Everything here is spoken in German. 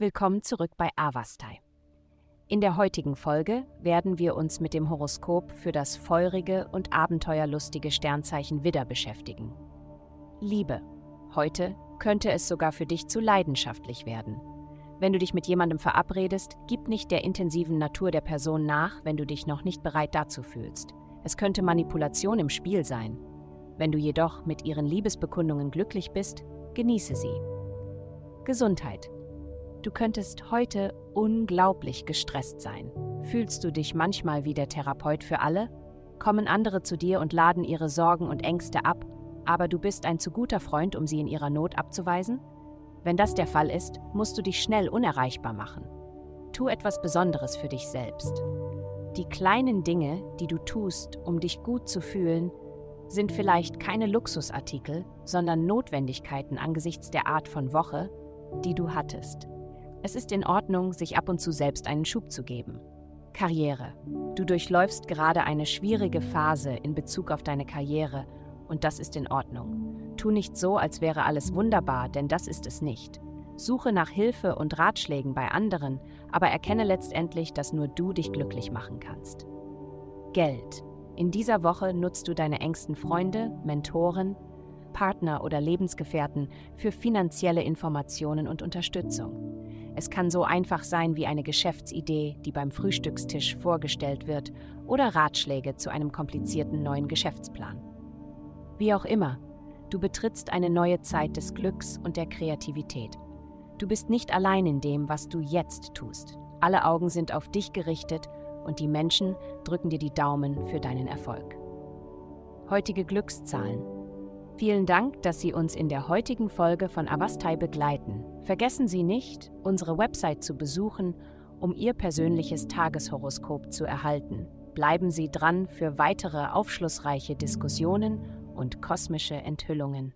willkommen zurück bei Avastai. In der heutigen Folge werden wir uns mit dem Horoskop für das feurige und abenteuerlustige Sternzeichen Widder beschäftigen. Liebe. Heute könnte es sogar für dich zu leidenschaftlich werden. Wenn du dich mit jemandem verabredest, gib nicht der intensiven Natur der Person nach, wenn du dich noch nicht bereit dazu fühlst. Es könnte Manipulation im Spiel sein. Wenn du jedoch mit ihren Liebesbekundungen glücklich bist, genieße sie. Gesundheit. Du könntest heute unglaublich gestresst sein. Fühlst du dich manchmal wie der Therapeut für alle? Kommen andere zu dir und laden ihre Sorgen und Ängste ab, aber du bist ein zu guter Freund, um sie in ihrer Not abzuweisen? Wenn das der Fall ist, musst du dich schnell unerreichbar machen. Tu etwas Besonderes für dich selbst. Die kleinen Dinge, die du tust, um dich gut zu fühlen, sind vielleicht keine Luxusartikel, sondern Notwendigkeiten angesichts der Art von Woche, die du hattest. Es ist in Ordnung, sich ab und zu selbst einen Schub zu geben. Karriere. Du durchläufst gerade eine schwierige Phase in Bezug auf deine Karriere und das ist in Ordnung. Tu nicht so, als wäre alles wunderbar, denn das ist es nicht. Suche nach Hilfe und Ratschlägen bei anderen, aber erkenne letztendlich, dass nur du dich glücklich machen kannst. Geld. In dieser Woche nutzt du deine engsten Freunde, Mentoren, Partner oder Lebensgefährten für finanzielle Informationen und Unterstützung. Es kann so einfach sein wie eine Geschäftsidee, die beim Frühstückstisch vorgestellt wird, oder Ratschläge zu einem komplizierten neuen Geschäftsplan. Wie auch immer, du betrittst eine neue Zeit des Glücks und der Kreativität. Du bist nicht allein in dem, was du jetzt tust. Alle Augen sind auf dich gerichtet und die Menschen drücken dir die Daumen für deinen Erfolg. Heutige Glückszahlen Vielen Dank, dass Sie uns in der heutigen Folge von Avastai begleiten. Vergessen Sie nicht, unsere Website zu besuchen, um Ihr persönliches Tageshoroskop zu erhalten. Bleiben Sie dran für weitere aufschlussreiche Diskussionen und kosmische Enthüllungen.